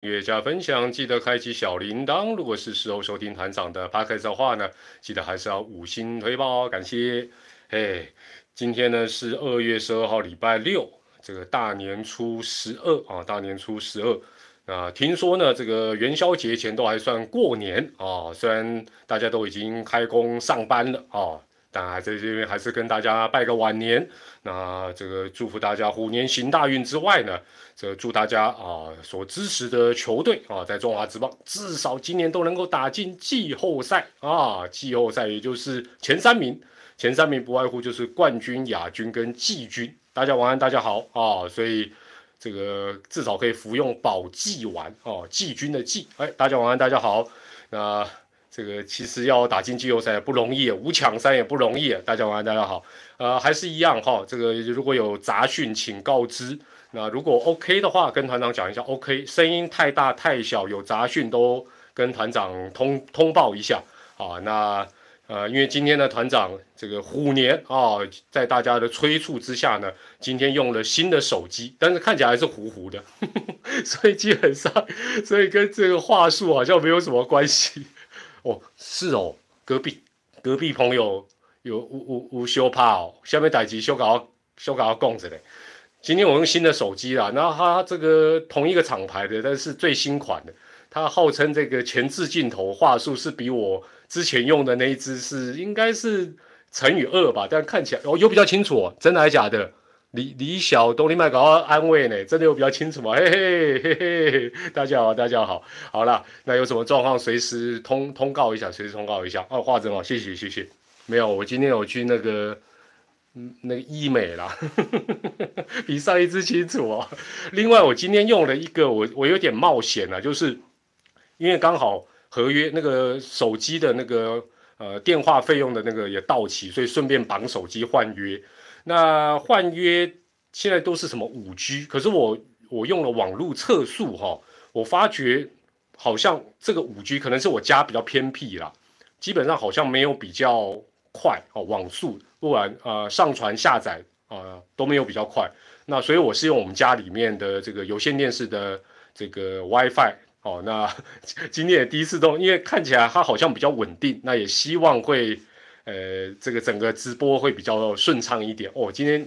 阅加分享，记得开启小铃铛。如果是事后收听团长的 p o d c 的话呢，记得还是要五星推报哦，感谢。哎，今天呢是二月十二号，礼拜六，这个大年初十二啊，大年初十二。啊听说呢，这个元宵节前都还算过年啊，虽然大家都已经开工上班了啊。还在这边还是跟大家拜个晚年，那这个祝福大家虎年行大运之外呢，这祝大家啊所支持的球队啊在中华职棒至少今年都能够打进季后赛啊，季后赛也就是前三名，前三名不外乎就是冠军、亚军跟季军。大家晚安，大家好啊，所以这个至少可以服用保季丸哦，季军的季，哎，大家晚安，大家好，那。这个其实要打进季后赛不容易，五抢三也不容易。大家晚安，大家好。呃，还是一样哈。这个如果有杂讯，请告知。那如果 OK 的话，跟团长讲一下。OK，声音太大太小，有杂讯都跟团长通通报一下。啊，那呃，因为今天的团长这个虎年啊，在大家的催促之下呢，今天用了新的手机，但是看起来还是糊糊的，呵 呵所以基本上，所以跟这个话术好像没有什么关系。哦，是哦，隔壁隔壁朋友有有有有修怕哦，下面代机修搞修搞要供着嘞。今天我用新的手机啦，那它这个同一个厂牌的，但是最新款的，它号称这个前置镜头画素是比我之前用的那一只是应该是乘以二吧，但看起来哦有比较清楚哦，真的还是假的？李李小东，你麦搞安慰呢？真的有比较清楚吗？嘿嘿嘿嘿，大家好，大家好，好了，那有什么状况随时通通告一下，随时通告一下。哦，画真好，谢谢谢谢。没有，我今天有去那个嗯那个医美啦，比上一次清楚哦。另外，我今天用了一个，我我有点冒险了，就是因为刚好合约那个手机的那个呃电话费用的那个也到期，所以顺便绑手机换约。那换约现在都是什么五 G？可是我我用了网络测速哈，我发觉好像这个五 G 可能是我家比较偏僻啦，基本上好像没有比较快哦，网速不然呃上传下载啊都没有比较快。那所以我是用我们家里面的这个有线电视的这个 WiFi 哦。那 今天也第一次动，因为看起来它好像比较稳定，那也希望会。呃，这个整个直播会比较顺畅一点哦。今天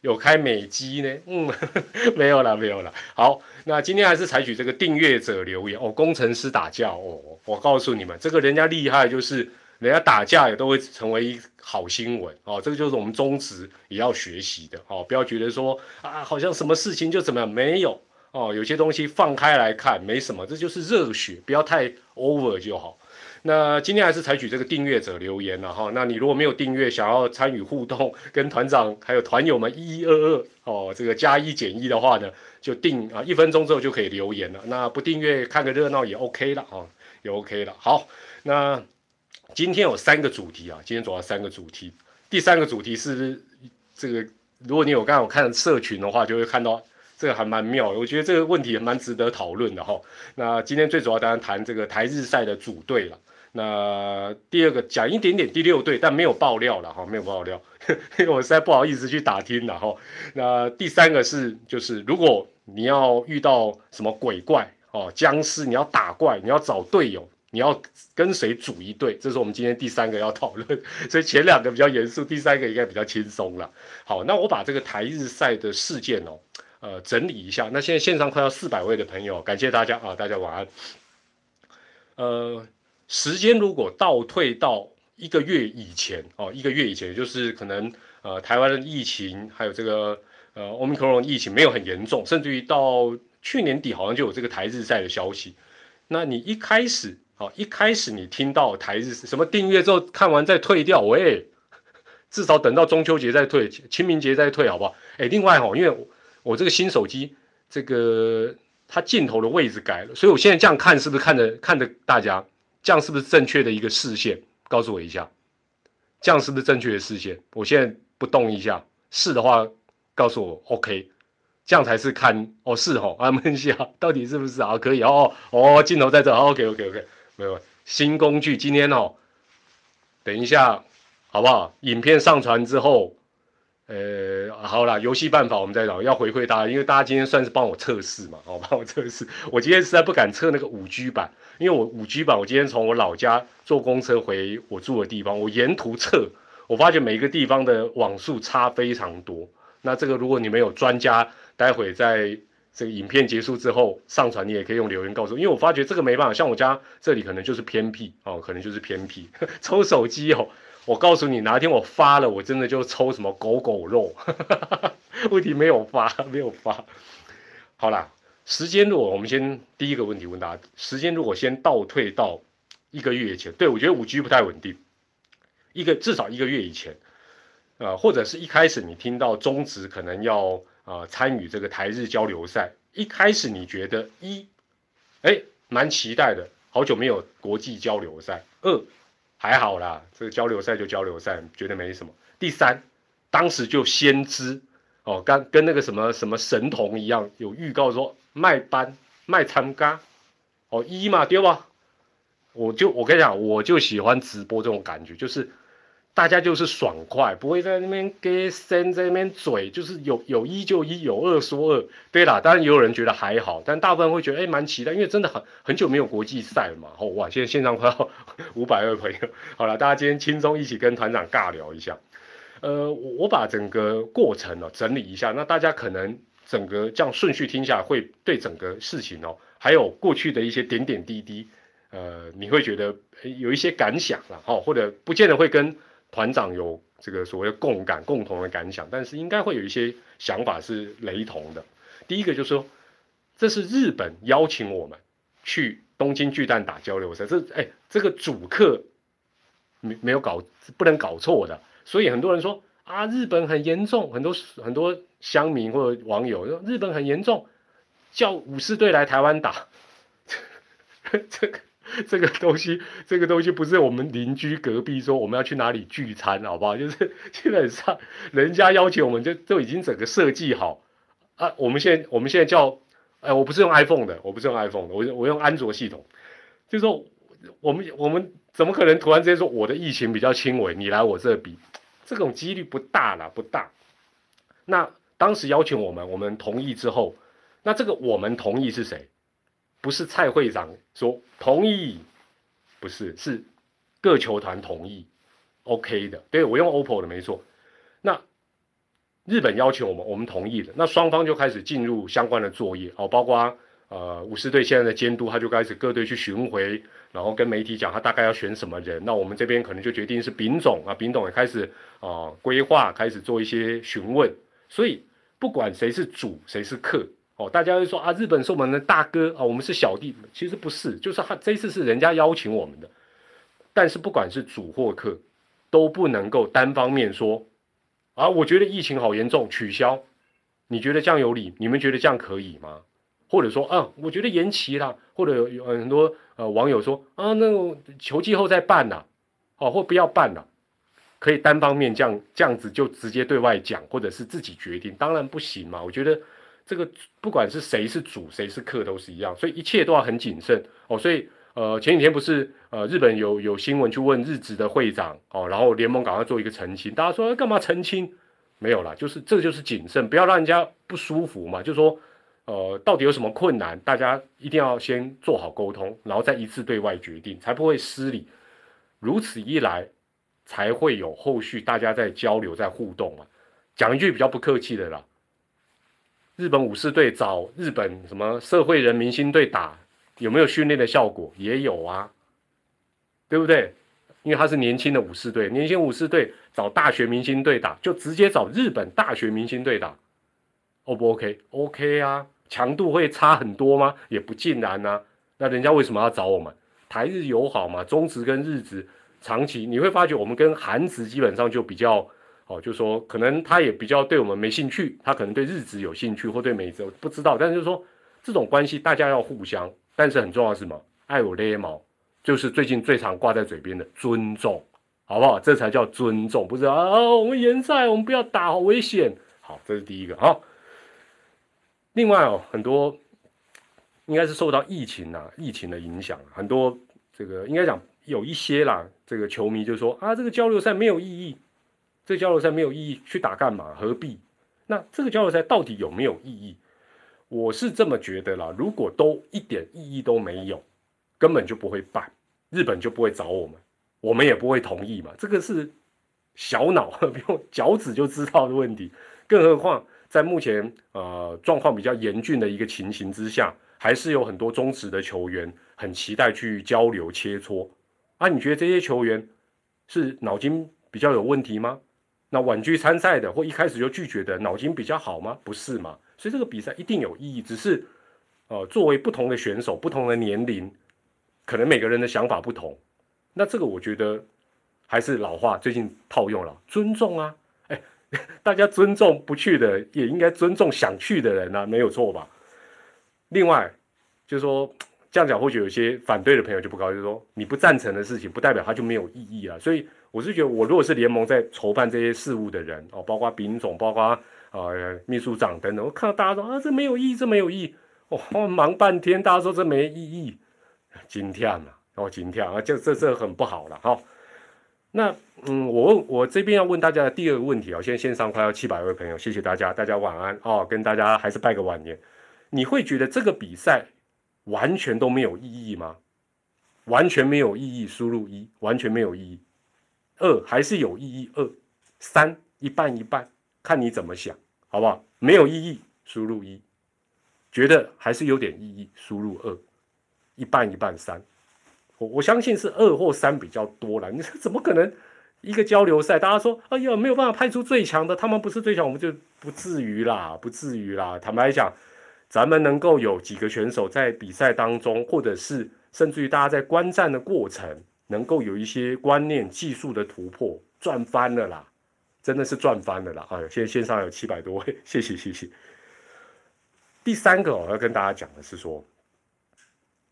有开美机呢，嗯，没有了，没有了。好，那今天还是采取这个订阅者留言哦。工程师打架哦，我告诉你们，这个人家厉害，就是人家打架也都会成为一好新闻哦。这个就是我们宗旨也要学习的哦。不要觉得说啊，好像什么事情就怎么样，没有哦。有些东西放开来看没什么，这就是热血，不要太 over 就好。那今天还是采取这个订阅者留言了哈。那你如果没有订阅，想要参与互动，跟团长还有团友们一一二二哦，这个加一减一的话呢，就订啊，一分钟之后就可以留言了。那不订阅看个热闹也 OK 了啊，也 OK 了。好，那今天有三个主题啊，今天主要三个主题。第三个主题是这个，如果你有刚刚看社群的话，就会看到这个还蛮妙，我觉得这个问题也蛮值得讨论的哈。那今天最主要当然谈这个台日赛的组队了。那第二个讲一点点第六队，但没有爆料了哈，没有爆料，因 为我实在不好意思去打听了哈。那第三个是，就是如果你要遇到什么鬼怪哦、僵尸，你要打怪，你要找队友，你要跟谁组一队，这是我们今天第三个要讨论。所以前两个比较严肃，第三个应该 比较轻松了。好，那我把这个台日赛的事件哦，呃，整理一下。那现在线上快要四百位的朋友，感谢大家啊，大家晚安。呃。时间如果倒退到一个月以前哦，一个月以前就是可能呃台湾的疫情还有这个呃欧米克戎疫情没有很严重，甚至于到去年底好像就有这个台日赛的消息。那你一开始哦，一开始你听到台日什么订阅之后看完再退掉，喂，至少等到中秋节再退，清明节再退好不好？哎，另外哦，因为我这个新手机这个它镜头的位置改了，所以我现在这样看是不是看着看着大家？这样是不是正确的一个视线？告诉我一下，这样是不是正确的视线？我现在不动一下，是的话，告诉我 OK，这样才是看哦，是哦，啊，问一下到底是不是啊？可以哦哦，镜头在这，OK OK OK，没有新工具，今天哦，等一下好不好？影片上传之后，呃，好啦，游戏办法我们再聊，要回馈大家，因为大家今天算是帮我测试嘛，好 帮我测试。我今天实在不敢测那个五 G 版，因为我五 G 版，我今天从我老家坐公车回我住的地方，我沿途测，我发觉每一个地方的网速差非常多。那这个如果你们有专家，待会在这个影片结束之后上传，你也可以用留言告诉我，因为我发觉这个没办法，像我家这里可能就是偏僻哦，可能就是偏僻，抽手机哦。我告诉你，哪天我发了，我真的就抽什么狗狗肉。问题没有发，没有发。好啦，时间如果我们先第一个问题问大家，时间如果先倒退到一个月以前，对我觉得五 G 不太稳定，一个至少一个月以前，呃，或者是一开始你听到中职可能要啊参与这个台日交流赛，一开始你觉得一，哎，蛮期待的，好久没有国际交流赛，二。还好啦，这个交流赛就交流赛，觉得没什么。第三，当时就先知哦，跟跟那个什么什么神童一样，有预告说卖班卖参加哦一嘛对吧？我就我跟你讲，我就喜欢直播这种感觉，就是。大家就是爽快，不会在那边给声在那边嘴，就是有有一就一，有二说二。对啦，当然也有人觉得还好，但大部分会觉得哎蛮期待，因为真的很很久没有国际赛了嘛。哦哇，现在线上快要五百位朋友，好了，大家今天轻松一起跟团长尬聊一下。呃，我我把整个过程呢整理一下，那大家可能整个这样顺序听下来，会对整个事情哦，还有过去的一些点点滴滴，呃，你会觉得有一些感想了，哦，或者不见得会跟。团长有这个所谓的共感、共同的感想，但是应该会有一些想法是雷同的。第一个就是说，这是日本邀请我们去东京巨蛋打交流赛，这哎，这个主客没没有搞，不能搞错的。所以很多人说啊，日本很严重，很多很多乡民或者网友说日本很严重，叫武士队来台湾打，这个。这个东西，这个东西不是我们邻居隔壁说我们要去哪里聚餐，好不好？就是 基本上人家邀请我们就都已经整个设计好啊。我们现在我们现在叫，哎，我不是用 iPhone 的，我不是用 iPhone 的，我我用安卓系统。就是说我们我们怎么可能突然之间说我的疫情比较轻微，你来我这比，这种几率不大了，不大。那当时邀请我们，我们同意之后，那这个我们同意是谁？不是蔡会长说同意，不是是各球团同意，OK 的。对我用 OPPO 的没错。那日本邀请我们，我们同意的。那双方就开始进入相关的作业哦，包括呃武士队现在的监督，他就开始各队去巡回，然后跟媒体讲他大概要选什么人。那我们这边可能就决定是丙总啊，丙总也开始啊规划，开始做一些询问。所以不管谁是主，谁是客。哦，大家会说啊，日本是我们的大哥啊，我们是小弟，其实不是，就是他这次是人家邀请我们的，但是不管是主或客，都不能够单方面说啊，我觉得疫情好严重，取消，你觉得这样有理？你们觉得这样可以吗？或者说啊，我觉得延期啦，或者有很多呃网友说啊，那球季后再办呐，哦，或不要办了，可以单方面这样这样子就直接对外讲，或者是自己决定，当然不行嘛，我觉得。这个不管是谁是主谁是客都是一样，所以一切都要很谨慎哦。所以呃前几天不是呃日本有有新闻去问日职的会长哦，然后联盟赶快做一个澄清，大家说干嘛澄清？没有啦，就是这就是谨慎，不要让人家不舒服嘛。就说呃到底有什么困难，大家一定要先做好沟通，然后再一次对外决定，才不会失礼。如此一来，才会有后续大家在交流在互动嘛。讲一句比较不客气的啦。日本武士队找日本什么社会人明星队打，有没有训练的效果？也有啊，对不对？因为他是年轻的武士队，年轻武士队找大学明星队打，就直接找日本大学明星队打，O 不 OK？OK 啊，强度会差很多吗？也不尽然啊。那人家为什么要找我们？台日友好嘛，中职跟日职长期你会发觉，我们跟韩职基本上就比较。哦，就说可能他也比较对我们没兴趣，他可能对日子有兴趣，或对美子不知道。但是就是说这种关系，大家要互相。但是很重要是什么？爱我勒毛，就是最近最常挂在嘴边的尊重，好不好？这才叫尊重，不是啊？我们联赛我们不要打，好危险。好，这是第一个啊。另外哦，很多应该是受到疫情啊，疫情的影响，很多这个应该讲有一些啦，这个球迷就说啊，这个交流赛没有意义。这交流赛没有意义，去打干嘛？何必？那这个交流赛到底有没有意义？我是这么觉得啦。如果都一点意义都没有，根本就不会办，日本就不会找我们，我们也不会同意嘛。这个是小脑 不用脚趾就知道的问题。更何况在目前呃状况比较严峻的一个情形之下，还是有很多忠实的球员很期待去交流切磋啊。你觉得这些球员是脑筋比较有问题吗？那婉拒参赛的，或一开始就拒绝的，脑筋比较好吗？不是嘛？所以这个比赛一定有意义，只是，呃，作为不同的选手，不同的年龄，可能每个人的想法不同。那这个我觉得还是老话，最近套用了，尊重啊，哎，大家尊重不去的，也应该尊重想去的人啊，没有错吧？另外，就是说这样讲，或许有些反对的朋友就不高兴，说你不赞成的事情，不代表它就没有意义啊，所以。我是觉得，我如果是联盟在筹办这些事务的人哦，包括丙总，包括呃秘书长等等，我看到大家说啊，这没有意义，这没有意义，哦，忙半天，大家说这没意义，惊跳嘛，哦，惊跳啊，这这这很不好了哈。那嗯，我问我这边要问大家的第二个问题啊，现在线上快要七百位朋友，谢谢大家，大家晚安哦，跟大家还是拜个晚年。你会觉得这个比赛完全都没有意义吗？完全没有意义，输入一，完全没有意义。二还是有意义，二三一半一半，看你怎么想，好不好？没有意义，输入一；觉得还是有点意义，输入二。一半一半三，我我相信是二或三比较多了。你说怎么可能一个交流赛，大家说哎呀没有办法派出最强的，他们不是最强，我们就不至于啦，不至于啦。坦白讲，咱们能够有几个选手在比赛当中，或者是甚至于大家在观战的过程。能够有一些观念、技术的突破，赚翻了啦！真的是赚翻了啦！哎，现在线上有七百多位，谢谢谢谢。第三个我要跟大家讲的是说，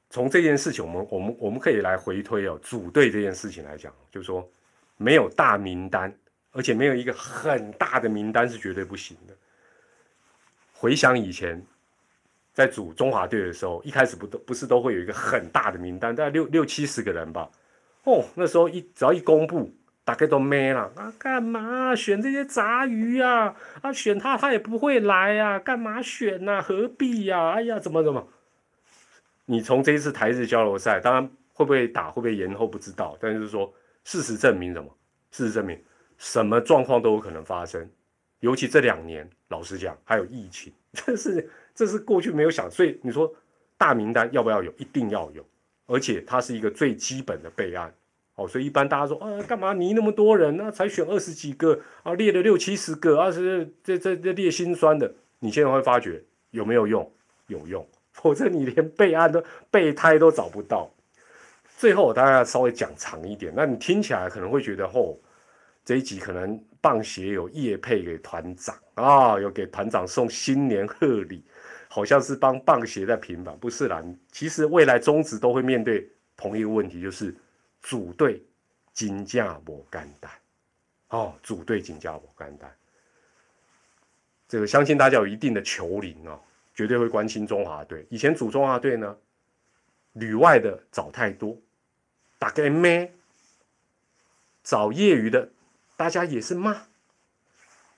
从这件事情，我们我们我们可以来回推哦，组队这件事情来讲，就是说没有大名单，而且没有一个很大的名单是绝对不行的。回想以前在组中华队的时候，一开始不都不是都会有一个很大的名单，大概六六七十个人吧。哦，那时候一只要一公布，大概都没了啊！干嘛选这些杂鱼啊？啊，选他他也不会来啊！干嘛选呢？何必呀？哎呀，怎么怎么？你从这一次台日交流赛，当然会不会打，会不会延后不知道，但是说事实证明什么？事实证明什么状况都有可能发生。尤其这两年，老实讲，还有疫情，这是这是过去没有想，所以你说大名单要不要有？一定要有。而且它是一个最基本的备案，哦，所以一般大家说啊，干嘛你那么多人那才选二十几个啊，列了六七十个，二十这这这列心酸的，你现在会发觉有没有用？有用，否则你连备案都备胎都找不到。最后我大概稍微讲长一点，那你听起来可能会觉得哦，这一集可能棒协有夜配给团长啊，有给团长送新年贺礼。好像是帮棒协在平反，不是啦。其实未来中职都会面对同一个问题，就是组队金价不干单。哦，组队金价不干单。这个相信大家有一定的球龄哦，绝对会关心中华队。以前组中华队呢，旅外的找太多，打个 M，找业余的，大家也是骂。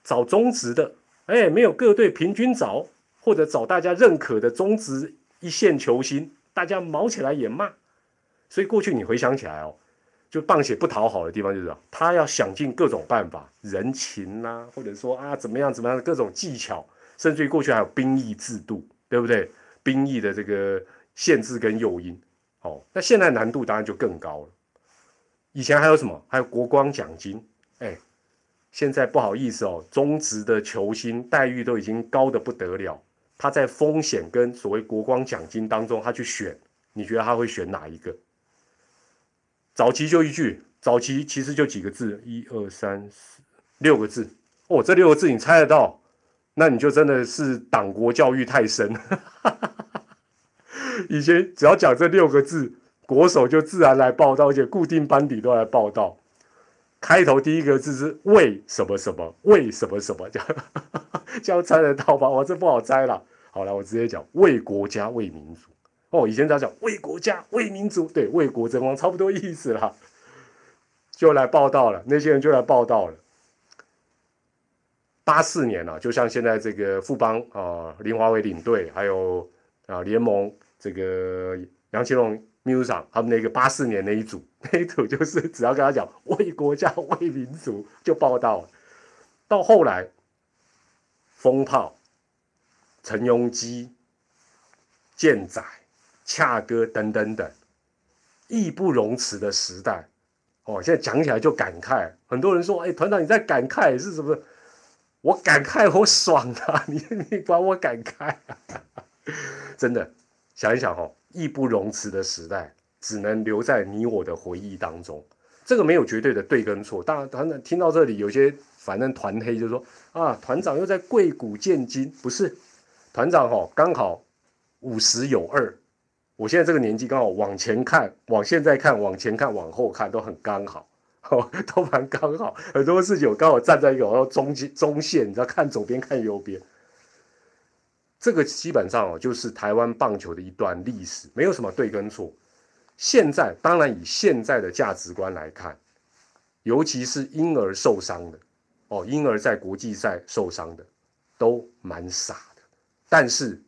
找中职的，哎，没有各队平均找。或者找大家认可的中职一线球星，大家毛起来也骂。所以过去你回想起来哦，就棒协不讨好的地方就是他要想尽各种办法，人情呐，或者说啊怎么样怎么样的各种技巧，甚至于过去还有兵役制度，对不对？兵役的这个限制跟诱因，哦，那现在难度当然就更高了。以前还有什么？还有国光奖金，哎，现在不好意思哦，中职的球星待遇都已经高的不得了。他在风险跟所谓国光奖金当中，他去选，你觉得他会选哪一个？早期就一句，早期其实就几个字，一二三四六个字。哦，这六个字你猜得到，那你就真的是党国教育太深。以前只要讲这六个字，国手就自然来报道，而且固定班底都来报道。开头第一个字是为什么什么，为什么什么，这样 这样猜得到吧？我这不好猜了。好了，我直接讲为国家为民族哦。以前他讲为国家为民族，对，为国争光，差不多意思啦。就来报道了，那些人就来报道了。八四年啊，就像现在这个富邦啊，林华为领队，还有啊联盟这个杨奇龙秘书长他们那个八四年那一组，那一组就是只要跟他讲为国家为民族就报道。到后来，风炮、陈庸基、健仔、恰哥等等等，义不容辞的时代。哦，现在讲起来就感慨。很多人说：“哎，团长你在感慨是什么？”我感慨，我爽啊！你你管我感慨？真的，想一想哦，义不容辞的时代，只能留在你我的回忆当中。这个没有绝对的对跟错。当然，团长听到这里，有些反正团黑就说：“啊，团长又在贵古见今。”不是，团长哈，刚好五十有二。我现在这个年纪刚好往前看，往现在看，往前看，往后看都很刚好。哦，都蛮刚好，很多事情我刚好站在一个中间中线，你知道，看左边看右边，这个基本上哦，就是台湾棒球的一段历史，没有什么对跟错。现在当然以现在的价值观来看，尤其是婴儿受伤的，哦，婴儿在国际赛受伤的，都蛮傻。但是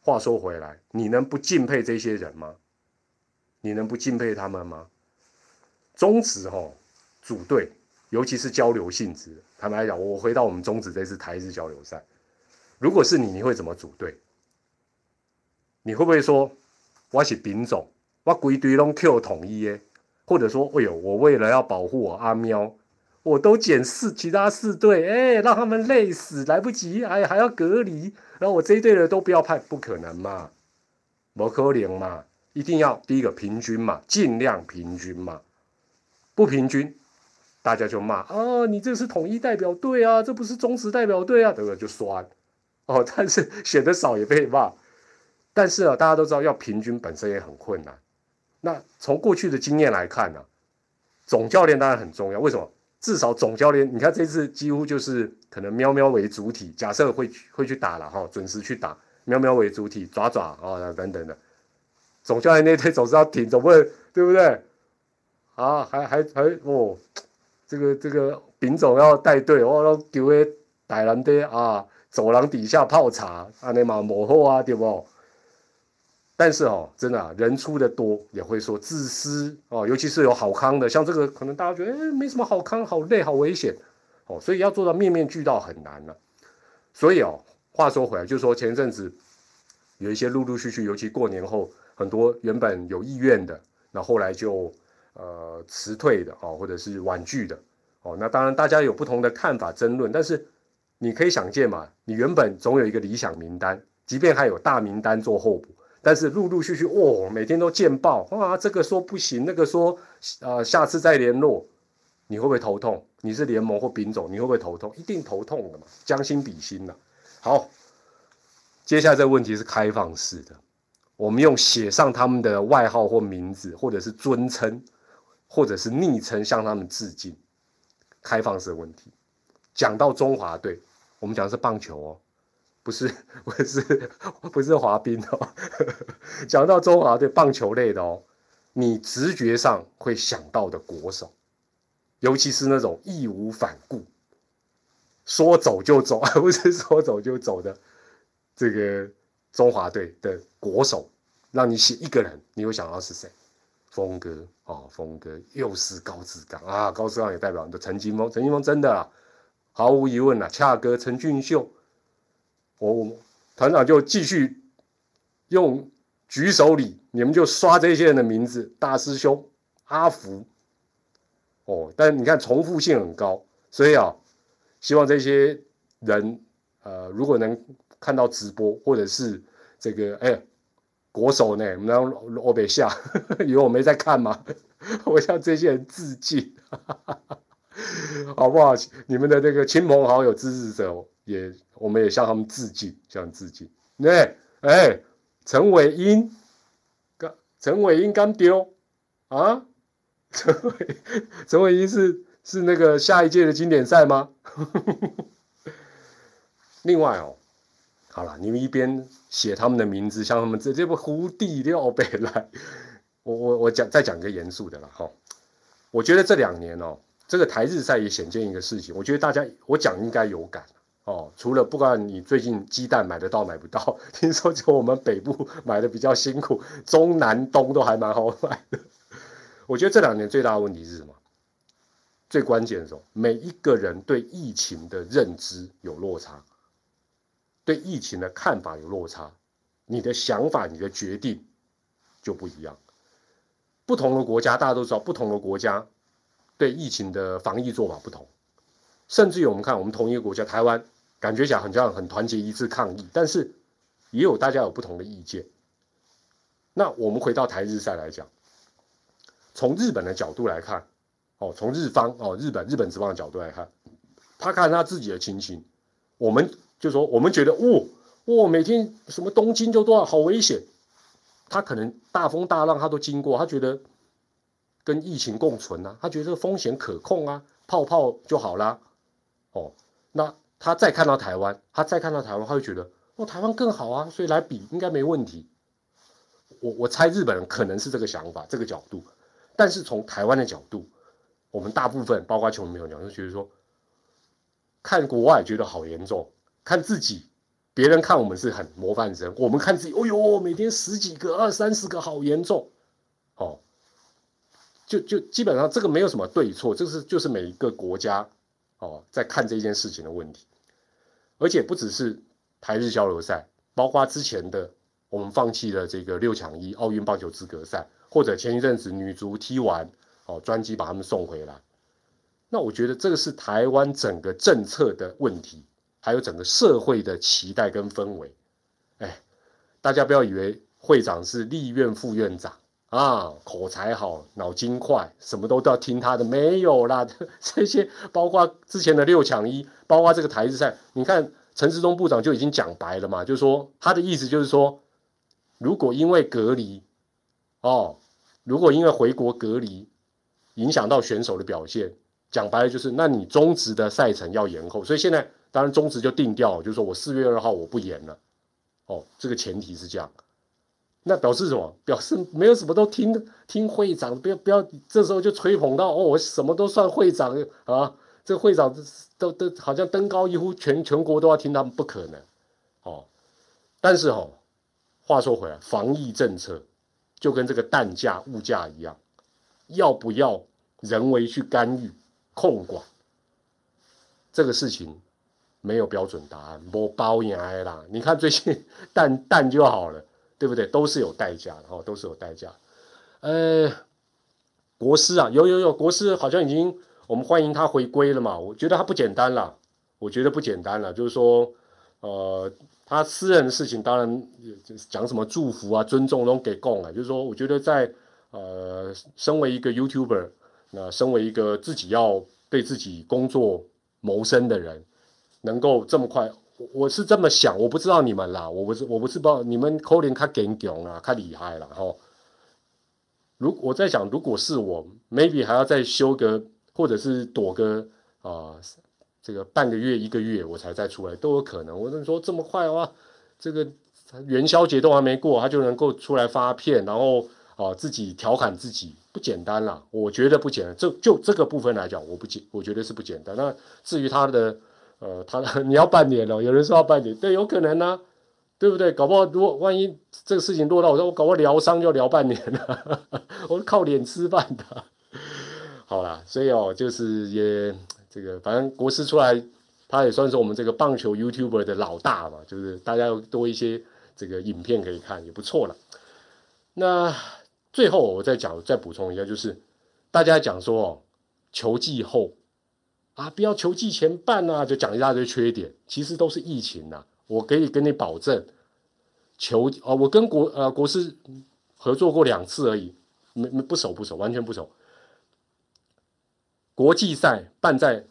话说回来，你能不敬佩这些人吗？你能不敬佩他们吗？中职哈。组队，尤其是交流性质。坦白讲，我回到我们中职这次台日交流赛，如果是你，你会怎么组队？你会不会说我是丙种，我归队拢 Q 统一耶？或者说，哎呦，我为了要保护我阿喵，我都减四其他四队，哎，让他们累死，来不及，哎，还要隔离，然后我这一队的都不要派，不可能嘛，不可能嘛，一定要第一个平均嘛，尽量平均嘛，不平均。大家就骂啊，你这是统一代表队啊，这不是忠实代表队啊，对不对？就酸哦，但是选的少也被骂。但是啊，大家都知道要平均本身也很困难。那从过去的经验来看呢，总教练当然很重要。为什么？至少总教练，你看这次几乎就是可能喵喵为主体，假设会会去打了哈，准时去打，喵喵为主体，爪爪啊等等的。总教练那天总是要挺，总不能对不对？啊，还还还哦。这个这个丙总要带队，我都叫个大人的啊，走廊底下泡茶，安尼嘛幕后啊，对不？但是哦，真的，人出的多也会说自私哦，尤其是有好康的，像这个可能大家觉得哎没什么好康，好累，好危险哦，所以要做到面面俱到很难了。所以哦，话说回来，就是说前阵子有一些陆陆续续，尤其过年后，很多原本有意愿的，那后来就。呃，辞退的哦，或者是婉拒的哦，那当然大家有不同的看法争论，但是你可以想见嘛，你原本总有一个理想名单，即便还有大名单做候补，但是陆陆续续哦，每天都见报啊，这个说不行，那个说呃下次再联络，你会不会头痛？你是联盟或丙总，你会不会头痛？一定头痛的嘛，将心比心呐。好，接下来这个问题是开放式的，我们用写上他们的外号或名字，或者是尊称。或者是昵称向他们致敬，开放式的问题。讲到中华队，我们讲的是棒球哦，不是 不是不是滑冰哦。讲到中华队棒球类的哦，你直觉上会想到的国手，尤其是那种义无反顾、说走就走，而 不是说走就走的这个中华队的国手，让你写一个人，你会想到是谁？峰哥哦，峰哥又是高志刚啊，高志刚也代表你的陈金峰，陈金峰真的啊，毫无疑问啊，恰哥陈俊秀，我团长就继续用举手礼，你们就刷这些人的名字，大师兄阿福，哦，但你看重复性很高，所以啊，希望这些人呃，如果能看到直播或者是这个哎。国手呢？然后我北下，以为我没在看吗？我向这些人致敬，好不好？你们的那个亲朋好友、支持者也，我们也向他们致敬，向他们致敬。那哎，陈伟英，刚陈伟英刚丢啊？陈伟陈伟英是是那个下一届的经典赛吗？另外哦。好了，你们一边写他们的名字，像他们这这不胡地廖北来，我我我讲再讲个严肃的了哈。我觉得这两年哦，这个台日赛也显见一个事情，我觉得大家我讲应该有感，哦，除了不管你最近鸡蛋买得到买不到，听说就我们北部 买的比较辛苦，中南东都还蛮好买的。我觉得这两年最大的问题是什么？最关键的时候，每一个人对疫情的认知有落差，对疫情的看法有落差，你的想法、你的决定就不一样。不同的国家，大家都知道，不同的国家对疫情的防疫做法不同，甚至于我们看，我们同一个国家台湾。感觉讲很像很团结一致抗议，但是也有大家有不同的意见。那我们回到台日赛来讲，从日本的角度来看，哦，从日方哦日本日本职棒的角度来看，他看他自己的情形，我们就说我们觉得，哇哇，每天什么东京就多少好危险，他可能大风大浪他都经过，他觉得跟疫情共存啊，他觉得这个风险可控啊，泡泡就好啦，哦，那。他再看到台湾，他再看到台湾，他会觉得哦，台湾更好啊，所以来比应该没问题。我我猜日本人可能是这个想法，这个角度。但是从台湾的角度，我们大部分包括球迷朋友讲就觉得说，看国外觉得好严重，看自己，别人看我们是很模范生，我们看自己，哦呦，每天十几个、二三十个，好严重。哦，就就基本上这个没有什么对错，这是就是每一个国家哦在看这件事情的问题。而且不只是台日交流赛，包括之前的我们放弃了这个六强一奥运棒球资格赛，或者前一阵子女足踢完哦，专机把他们送回来。那我觉得这个是台湾整个政策的问题，还有整个社会的期待跟氛围。哎，大家不要以为会长是立院副院长啊，口才好，脑筋快，什么都都要听他的，没有啦。这些包括之前的六强一。包括这个台日赛，你看陈世忠部长就已经讲白了嘛，就是说他的意思就是说，如果因为隔离，哦，如果因为回国隔离影响到选手的表现，讲白了就是，那你中职的赛程要延后。所以现在当然中职就定掉，就是说我四月二号我不演了，哦，这个前提是这样。那表示什么？表示没有什么都听听会长，不要不要，这时候就吹捧到哦，我什么都算会长啊。这会长都都好像登高一呼，全全国都要听他们，不可能，哦。但是哦，话说回来，防疫政策就跟这个蛋价、物价一样，要不要人为去干预、控管？这个事情没有标准答案，没包赢啦。你看最近蛋蛋就好了，对不对？都是有代价的，哦，都是有代价。呃，国师啊，有有有，国师好像已经。我们欢迎他回归了嘛？我觉得他不简单了，我觉得不简单了。就是说，呃，他私人的事情当然讲什么祝福啊、尊重都给供了。就是说，我觉得在呃，身为一个 YouTuber，那身为一个自己要对自己工作谋生的人，能够这么快，我是这么想。我不知道你们啦，我不是我不是不知道你们可能他更强啊，他厉害了哈。如我在想，如果是我，maybe 还要再修个。或者是躲个啊，这个半个月一个月我才再出来都有可能。我跟你说这么快哇，这个元宵节都还没过，他就能够出来发片，然后啊自己调侃自己，不简单啦。我觉得不简单。就就这个部分来讲，我不简，我觉得是不简单。那至于他的呃，他 你要半年了，有人说要半年，对，有可能呢，对不对？搞不好如果万一这个事情落到我说我搞个疗伤就疗半年了，我靠脸吃饭的。好啦，所以哦，就是也这个，反正国师出来，他也算是我们这个棒球 YouTuber 的老大嘛，就是大家多一些这个影片可以看，也不错了。那最后我再讲，再补充一下，就是大家讲说哦，球季后啊，不要球季前办啊，就讲一大堆缺点，其实都是疫情呐。我可以跟你保证，球啊，我跟国呃国师合作过两次而已，没没不熟不熟，完全不熟。国际赛办在，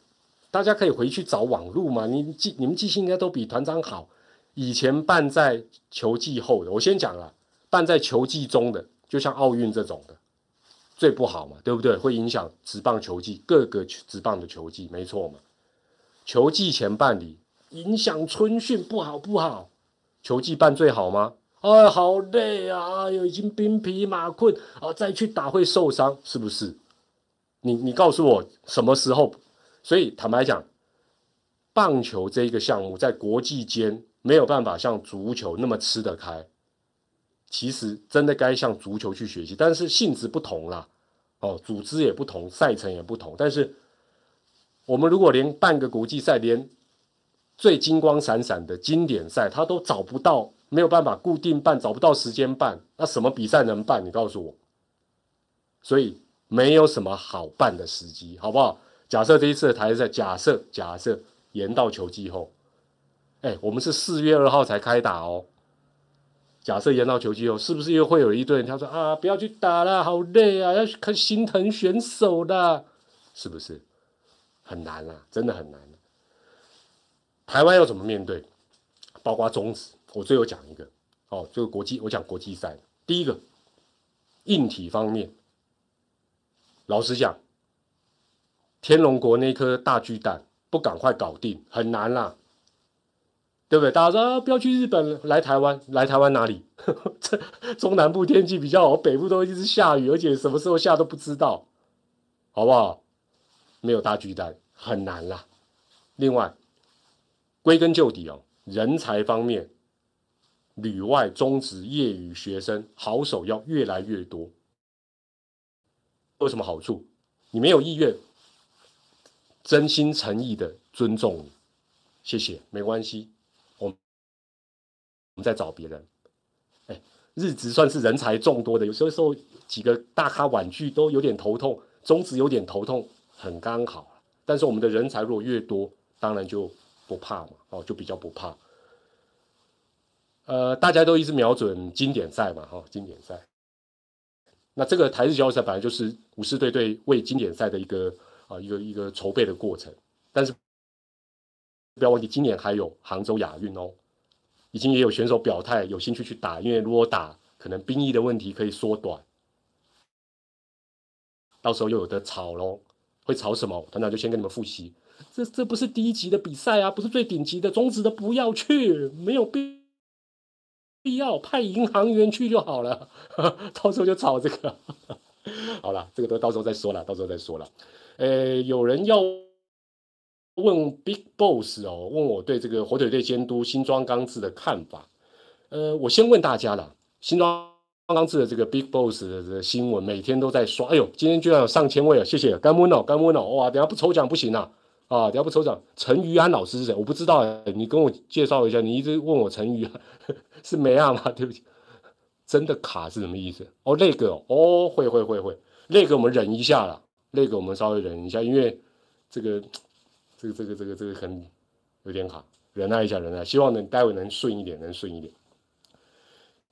大家可以回去找网路嘛。你记你们记性应该都比团长好。以前办在球季后的，我先讲了，办在球季中的，就像奥运这种的，最不好嘛，对不对？会影响职棒球季各个职棒的球季，没错嘛。球季前办理，影响春训不好不好。球技办最好吗？哎，好累啊！哎呦，已经兵疲马困啊，再去打会受伤，是不是？你你告诉我什么时候？所以坦白讲，棒球这一个项目在国际间没有办法像足球那么吃得开，其实真的该向足球去学习，但是性质不同啦，哦，组织也不同，赛程也不同。但是我们如果连半个国际赛，连最金光闪闪的经典赛，他都找不到，没有办法固定办，找不到时间办，那什么比赛能办？你告诉我。所以没有什么好办的时机，好不好？假设这一次的台赛，假设假设延到球季后，哎，我们是四月二号才开打哦。假设延到球季后，是不是又会有一堆人他说啊，不要去打了，好累啊，要看心疼选手的，是不是？很难啊，真的很难。台湾要怎么面对？包括中止，我最后讲一个哦，这个国际，我讲国际赛。第一个，硬体方面，老实讲，天龙国那颗大巨蛋不赶快搞定，很难啦，对不对？大家说，不要去日本，来台湾，来台湾哪里？这中南部天气比较好，北部都一直下雨，而且什么时候下都不知道，好不好？没有大巨蛋，很难啦。另外。归根究底哦，人才方面，旅外、中职、业余学生好手要越来越多。有什么好处？你没有意愿，真心诚意的尊重你，谢谢，没关系，我们再找别人。哎，日职算是人才众多的，有时候几个大咖婉拒都有点头痛，中职有点头痛，很刚好。但是我们的人才如果越多，当然就。不怕嘛？哦，就比较不怕。呃，大家都一直瞄准经典赛嘛，哈，经典赛。那这个台日交赛本来就是武士队队为经典赛的一个啊一个一个筹备的过程。但是不要忘记，今年还有杭州亚运哦，已经也有选手表态有兴趣去打，因为如果打，可能兵役的问题可以缩短，到时候又有的吵喽。会吵什么？团长就先跟你们复习。这这不是第一级的比赛啊，不是最顶级的，中职的不要去，没有必必要派银行员去就好了，到时候就炒这个。好了，这个都到时候再说了，到时候再说了。呃，有人要问 Big Boss 哦，问我对这个火腿队监督新庄刚志的看法。呃，我先问大家了，新庄刚志的这个 Big Boss 的这个新闻每天都在刷，哎呦，今天居然有上千位啊！谢谢，干温哦，干温哦，哇，等下不抽奖不行啊！啊，等下不抽奖，陈于安老师是谁？我不知道哎，你跟我介绍一下。你一直问我陈于安 是梅亚吗？对不起，真的卡是什么意思？哦，那个哦，会会会会，那个我们忍一下了，那个我们稍微忍一下，因为这个这个这个这个这个很有点卡，忍耐一下，忍耐，希望能待会能顺一点，能顺一点。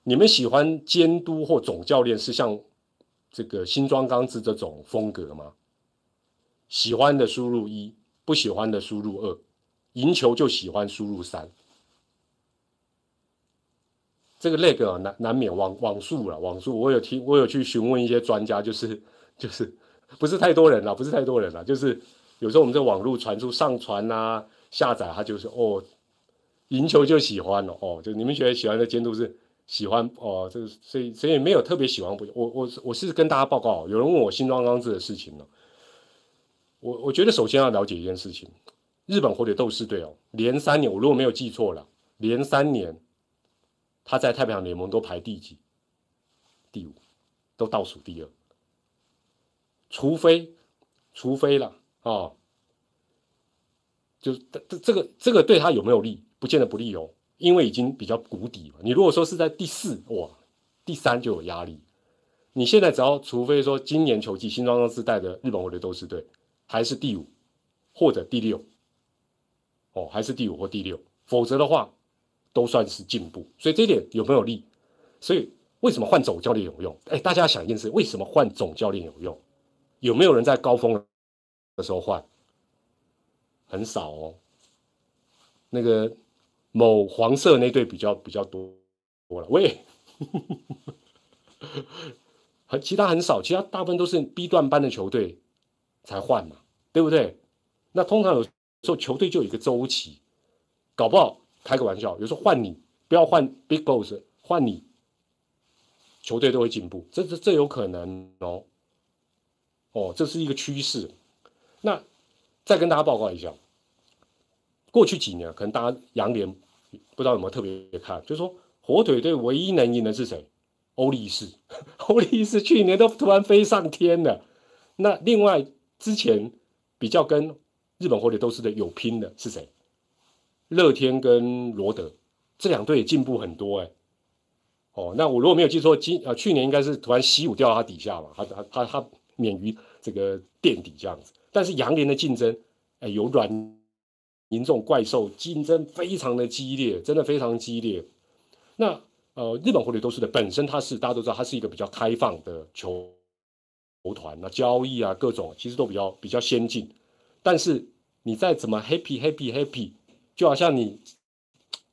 你们喜欢监督或总教练是像这个新庄刚志这种风格吗？喜欢的输入一。不喜欢的输入二，赢球就喜欢输入三。这个那个难难免网网速了，网速我有听，我有去询问一些专家，就是就是不是太多人了，不是太多人了，就是有时候我们在网络传输上传啊下载，他就是哦，赢球就喜欢了哦，就你们觉得喜欢的监督是喜欢哦，这个所以所以没有特别喜欢不，我我我是跟大家报告，有人问我新庄刚志的事情呢。我我觉得首先要了解一件事情，日本火腿斗士队哦，连三年，我如果没有记错了，连三年，他在太平洋联盟都排第几？第五，都倒数第二。除非，除非了啊，就是这这这个这个对他有没有利？不见得不利哦，因为已经比较谷底了。你如果说是在第四哇，第三就有压力。你现在只要除非说今年球季新装装自带的日本火腿斗士队。还是第五，或者第六，哦，还是第五或第六，否则的话，都算是进步。所以这一点有没有利？所以为什么换总教练有用？哎，大家想一件事：为什么换总教练有用？有没有人在高峰的时候换？很少哦。那个某黄色那队比较比较多多了。喂，很 其他很少，其他大部分都是 B 段班的球队才换嘛。对不对？那通常有时候球队就有一个周期，搞不好开个玩笑，有时候换你不要换 Big Boss，换你，球队都会进步，这这这有可能哦，哦，这是一个趋势。那再跟大家报告一下，过去几年可能大家杨联不知道有没有特别看，就是说火腿队唯一能赢的是谁？欧力士，欧力士去年都突然飞上天了。那另外之前比较跟日本火腿都是的有拼的是谁？乐天跟罗德这两队也进步很多哎。哦，那我如果没有记错，今呃去年应该是突然习武掉到他底下嘛，他他他他免于这个垫底这样子。但是杨联的竞争，哎，有软银这种怪兽，竞争非常的激烈，真的非常激烈。那呃，日本火腿都是的，本身它是大家都知道，它是一个比较开放的球球团，那交易啊各种其实都比较比较先进。但是你再怎么 happy happy happy，就好像你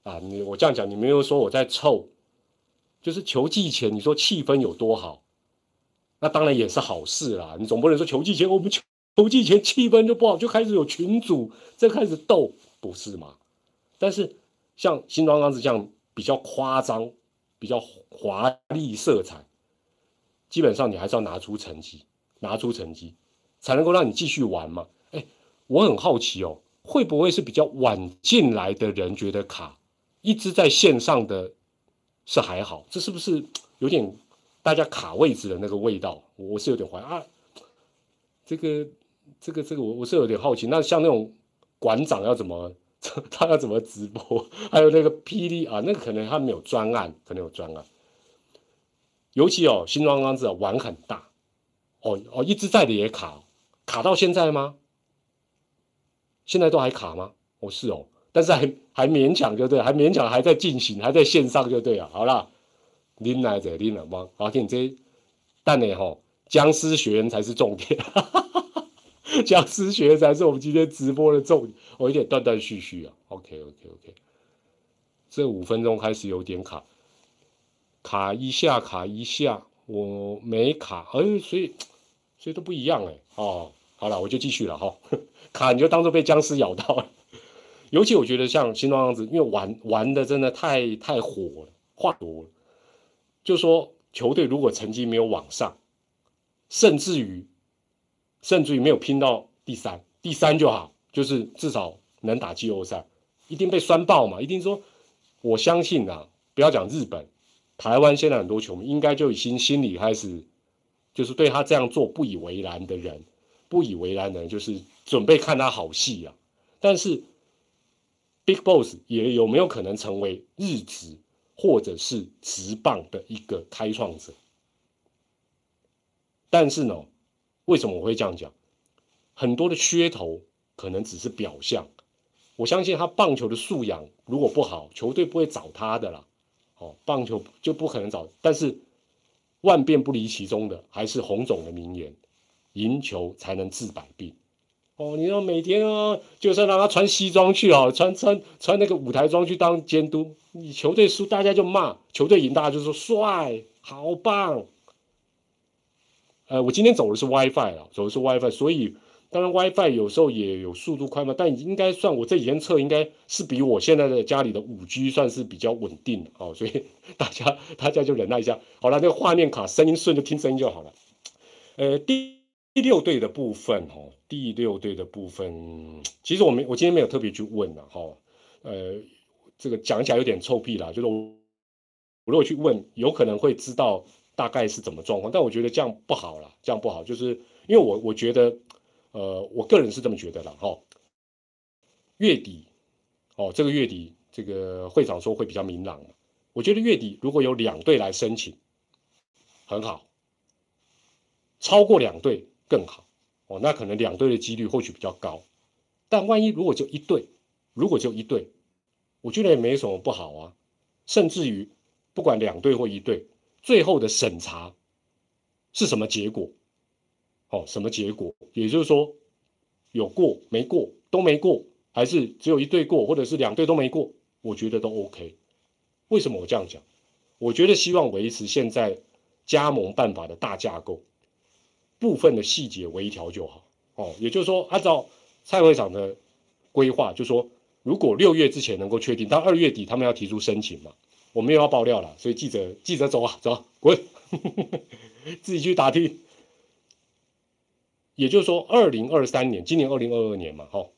啊，你我这样讲，你没有说我在凑。就是球季前，你说气氛有多好，那当然也是好事啦。你总不能说球季前我们球球季前气氛就不好，就开始有群主在开始斗，不是吗？但是像新庄刚子这样比较夸张、比较华丽色彩，基本上你还是要拿出成绩，拿出成绩才能够让你继续玩嘛。哎，我很好奇哦，会不会是比较晚进来的人觉得卡，一直在线上的？是还好，这是不是有点大家卡位置的那个味道？我是有点怀疑啊。这个、这个、这个，我我是有点好奇。那像那种馆长要怎么，他要怎么直播？还有那个霹雳啊，那个可能他没有专案，可能有专案。尤其哦，新庄刚子碗很大，哦哦，一直在的也卡，卡到现在吗？现在都还卡吗？哦，是哦。但是还还勉强就对，还勉强还在进行，还在线上就对了。好了，拎来者拎了吗？好，听这，但你吼，僵尸学院才是重点，僵尸学才是我们今天直播的重点。我有点断断续续啊。OK OK OK，这五分钟开始有点卡，卡一下卡一下，我没卡，哎，所以所以都不一样哎。哦，好了，我就继续了哈，卡你就当做被僵尸咬到了。尤其我觉得像新庄样子，因为玩玩的真的太太火了，话多了。就说球队如果成绩没有往上，甚至于甚至于没有拼到第三，第三就好，就是至少能打季后赛，一定被酸爆嘛。一定说，我相信啊，不要讲日本，台湾现在很多球迷应该就已经心里开始，就是对他这样做不以为然的人，不以为然的人就是准备看他好戏啊。但是。Big Boss 也有没有可能成为日职或者是职棒的一个开创者？但是呢，为什么我会这样讲？很多的噱头可能只是表象。我相信他棒球的素养如果不好，球队不会找他的啦。哦，棒球就不可能找。但是万变不离其中的还是洪总的名言：赢球才能治百病。哦，你说每天啊，就算让他穿西装去哦，穿穿穿那个舞台装去当监督，你球队输大家就骂，球队赢大家就说帅，好棒。呃，我今天走的是 WiFi 啊，走的是 WiFi，所以当然 WiFi 有时候也有速度快嘛，但应该算我这几天测应该是比我现在的家里的五 G 算是比较稳定的哦，所以大家大家就忍耐一下。好了，那个画面卡声音顺就听声音就好了。呃，第。第六队的部分，哈，第六队的部分，其实我没，我今天没有特别去问了，哈，呃，这个讲起来有点臭屁啦，就是，我如果去问，有可能会知道大概是怎么状况，但我觉得这样不好了，这样不好，就是因为我我觉得，呃，我个人是这么觉得的，哈，月底，哦，这个月底，这个会长说会比较明朗，我觉得月底如果有两队来申请，很好，超过两队。更好哦，那可能两队的几率或许比较高，但万一如果就一队，如果就一队，我觉得也没什么不好啊。甚至于不管两队或一队，最后的审查是什么结果？哦，什么结果？也就是说，有过没过都没过，还是只有一队过，或者是两队都没过？我觉得都 OK。为什么我这样讲？我觉得希望维持现在加盟办法的大架构。部分的细节微调就好哦，也就是说，按照蔡会长的规划，就说如果六月之前能够确定，到二月底他们要提出申请嘛，我们又要爆料了，所以记者记者走啊走啊滚，自己去打听。也就是说，二零二三年，今年二零二二年嘛，哈，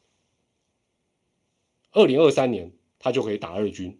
二零二三年他就可以打日军。